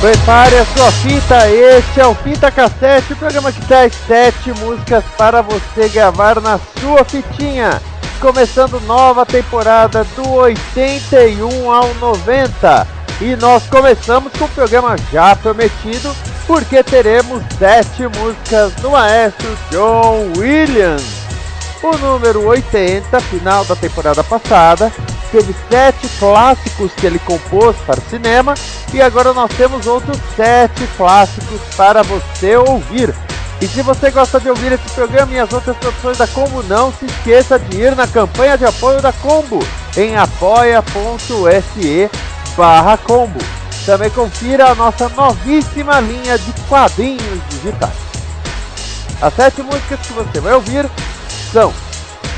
Prepare a sua fita, este é o Fita Cassete, o programa que traz sete músicas para você gravar na sua fitinha. Começando nova temporada do 81 ao 90. E nós começamos com o programa já prometido, porque teremos sete músicas do maestro John Williams. O número 80, final da temporada passada, teve sete clássicos que ele compôs para o cinema e agora nós temos outros sete clássicos para você ouvir. E se você gosta de ouvir esse programa e as outras produções da Combo, não se esqueça de ir na campanha de apoio da Combo em apoia.se barra Combo. Também confira a nossa novíssima linha de quadrinhos digitais. As sete músicas que você vai ouvir são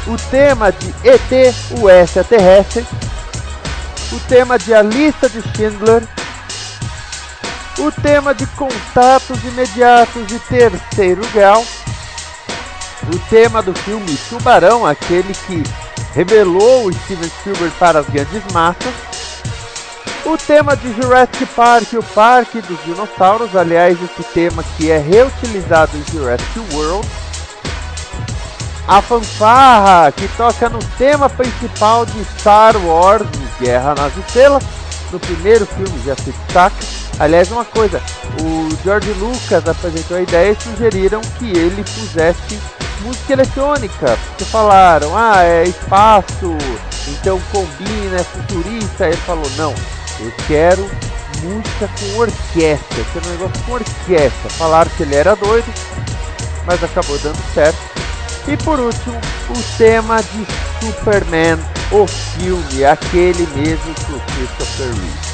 o tema de ET, o extraterrestre, o tema de A Lista de Schindler, o tema de Contatos Imediatos de Terceiro Grau, o tema do filme Tubarão, aquele que revelou o Steven Spielberg para as grandes massas, o tema de Jurassic Park, o Parque dos Dinossauros, aliás, esse tema que é reutilizado em Jurassic World, a fanfarra que toca no tema principal de Star Wars Guerra nas Estrelas, no primeiro filme já se destaca. Aliás, uma coisa, o George Lucas apresentou a ideia e sugeriram que ele pusesse música eletrônica, porque falaram, ah, é espaço, então combina, é futurista. Ele falou, não, eu quero música com orquestra, quero um negócio com orquestra. Falaram que ele era doido, mas acabou dando certo. E por último, o tema de Superman, o filme, aquele mesmo com Christopher Reeve.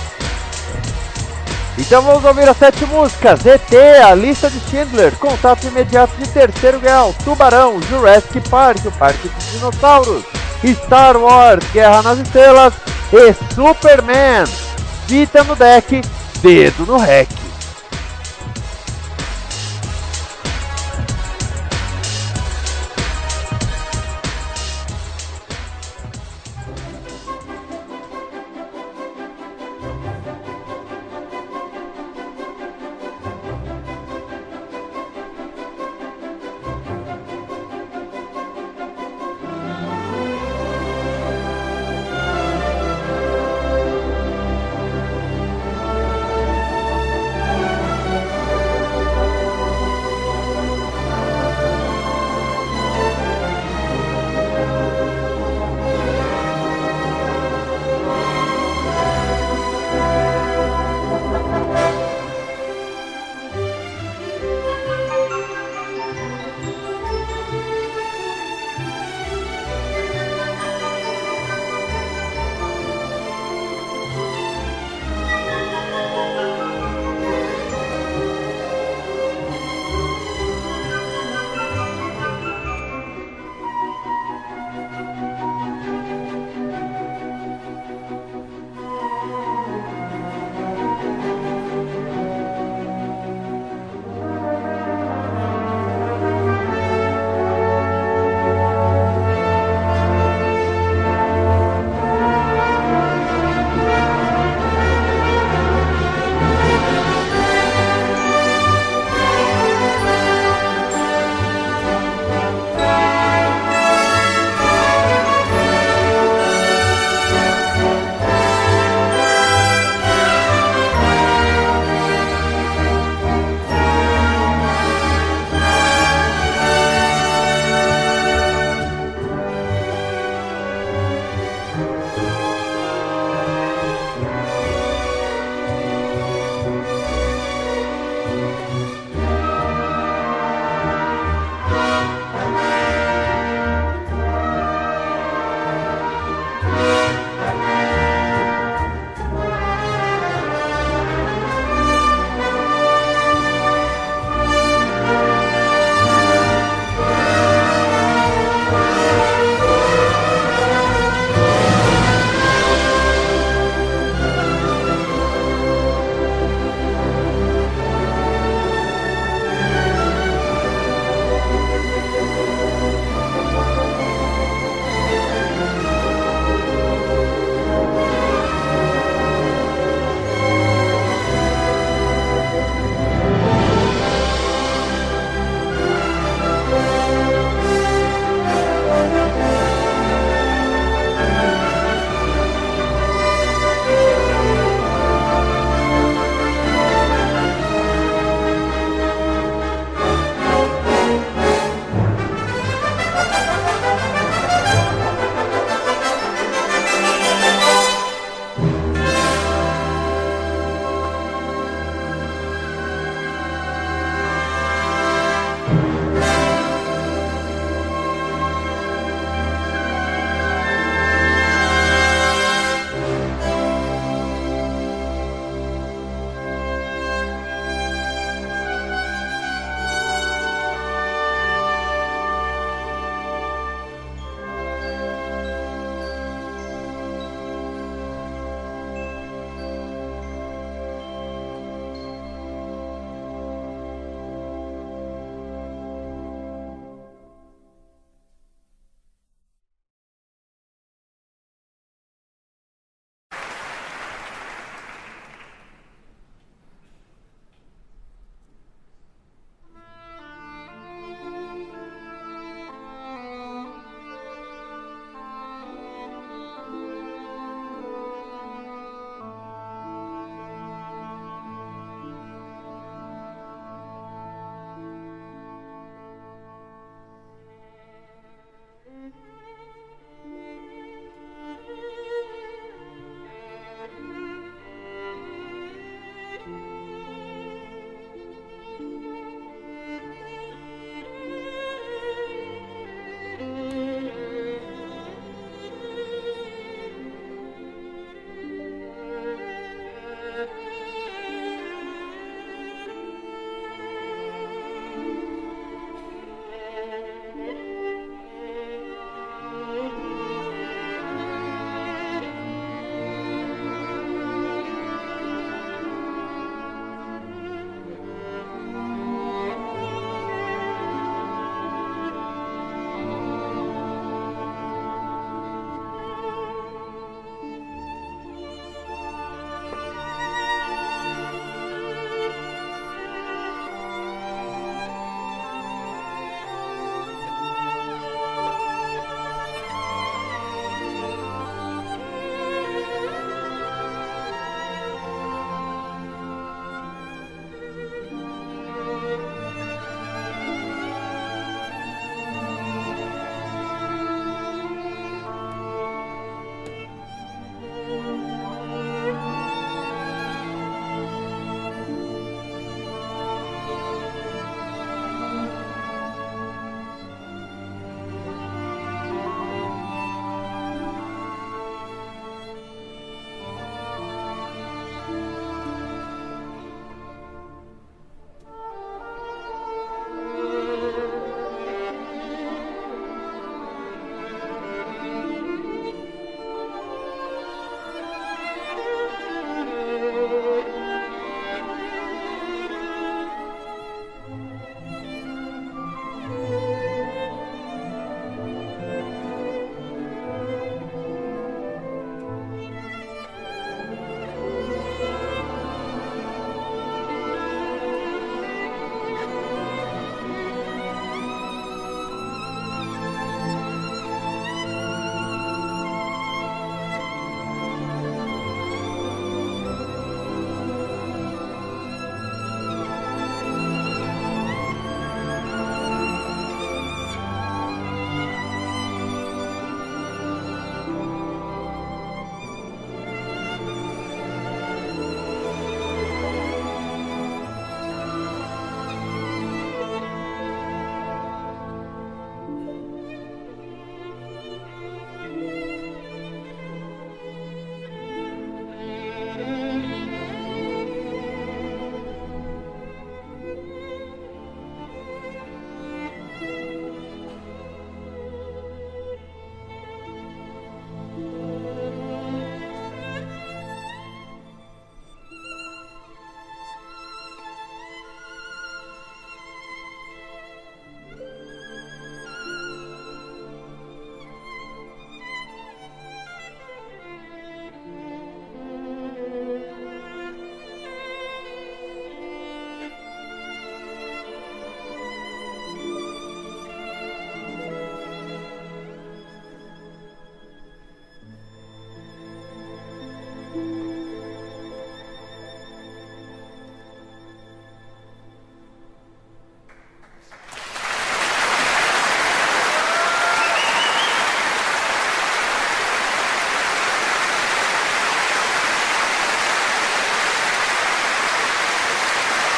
Então vamos ouvir as sete músicas: ET, A Lista de Schindler, Contato Imediato de Terceiro Grau, Tubarão, Jurassic Park, o Parque dos Dinossauros, Star Wars, Guerra nas Estrelas e Superman. Fita no deck, dedo no rec.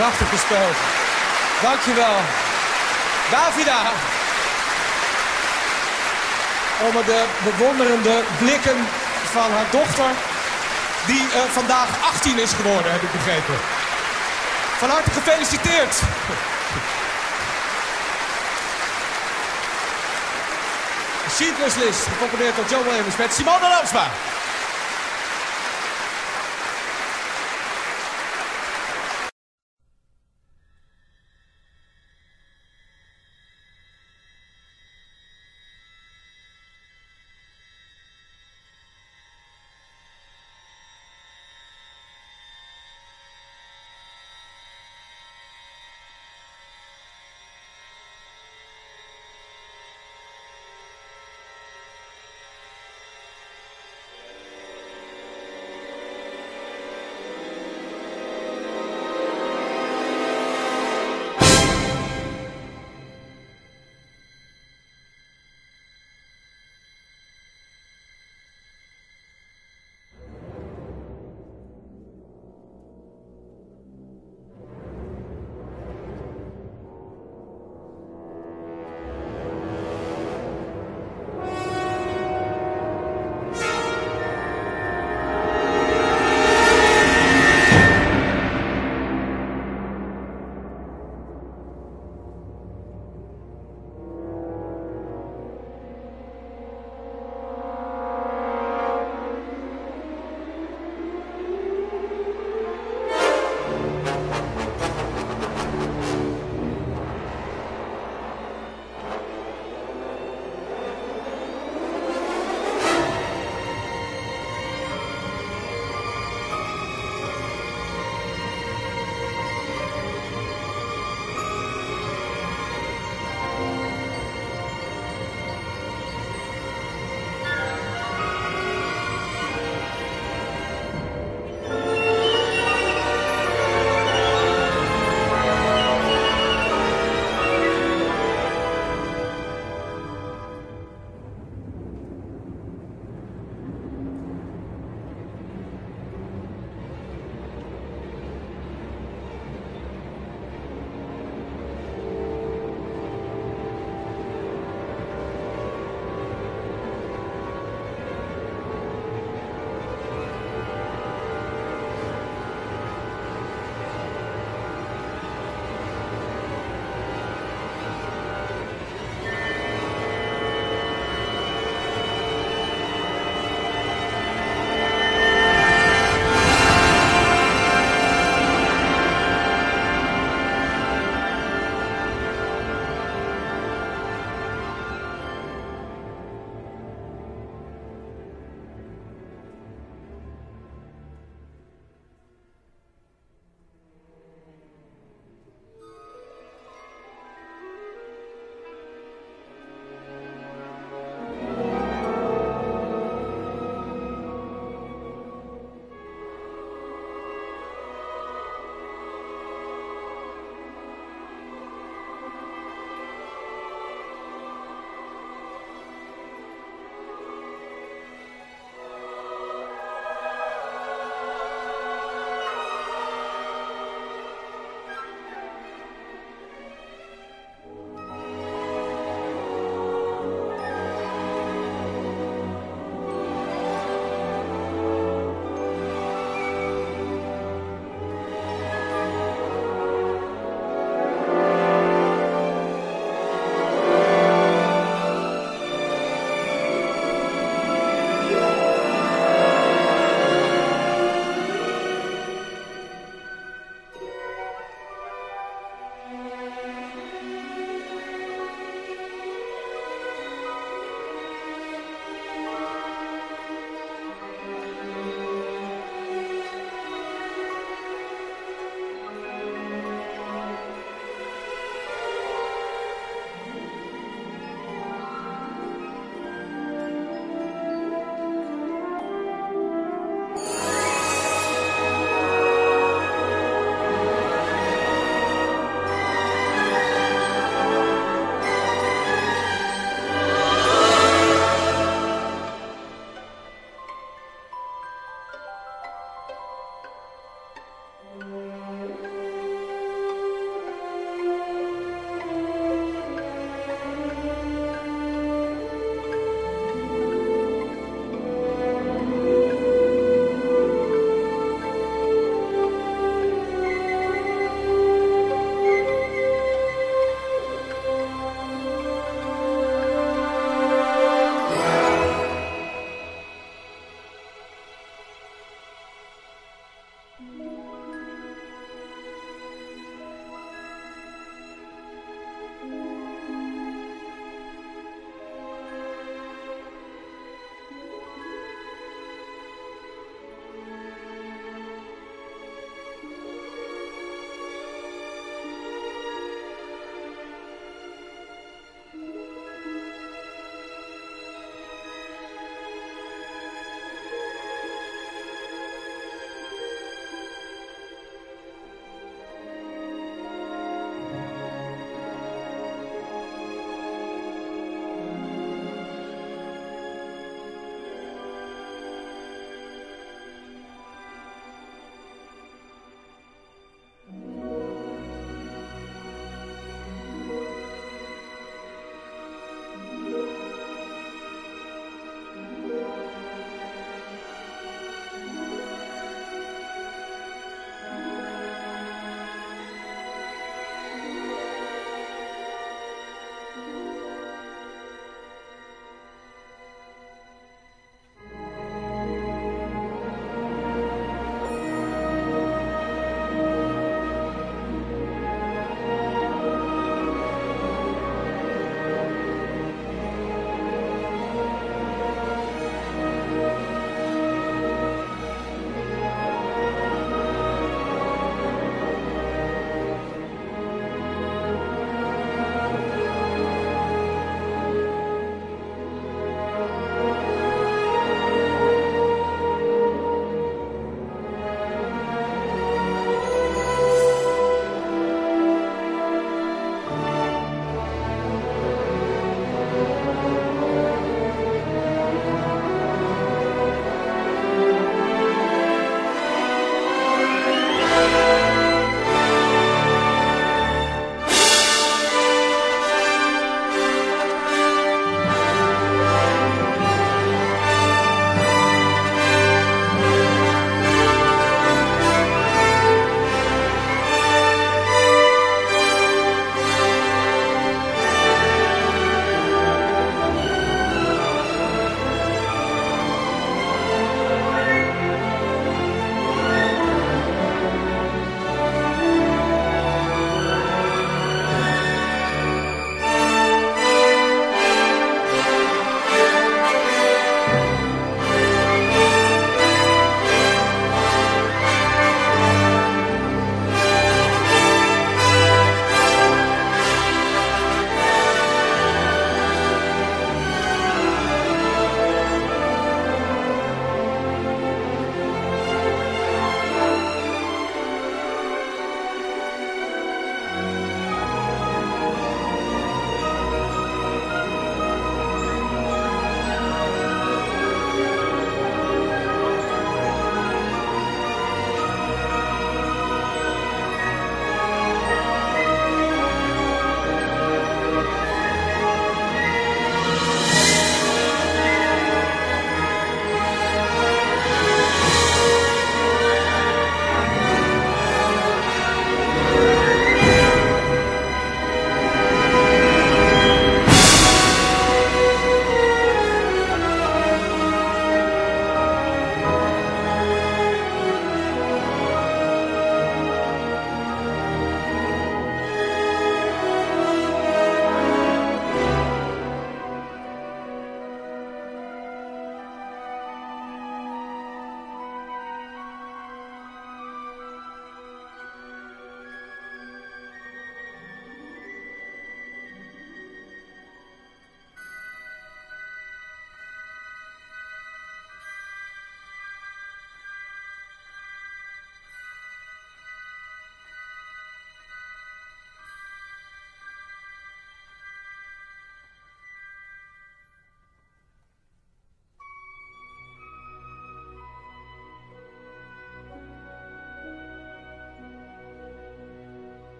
Prachtig gespeeld. Dankjewel. Davida. Onder de bewonderende blikken van haar dochter, die uh, vandaag 18 is geworden, heb ik begrepen. Van harte gefeliciteerd. Schindler's List, gecomponeerd door Joe Williams met Simone Lamsma.